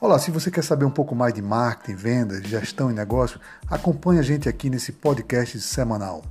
Olá, se você quer saber um pouco mais de marketing, vendas, gestão e negócio, acompanhe a gente aqui nesse podcast semanal.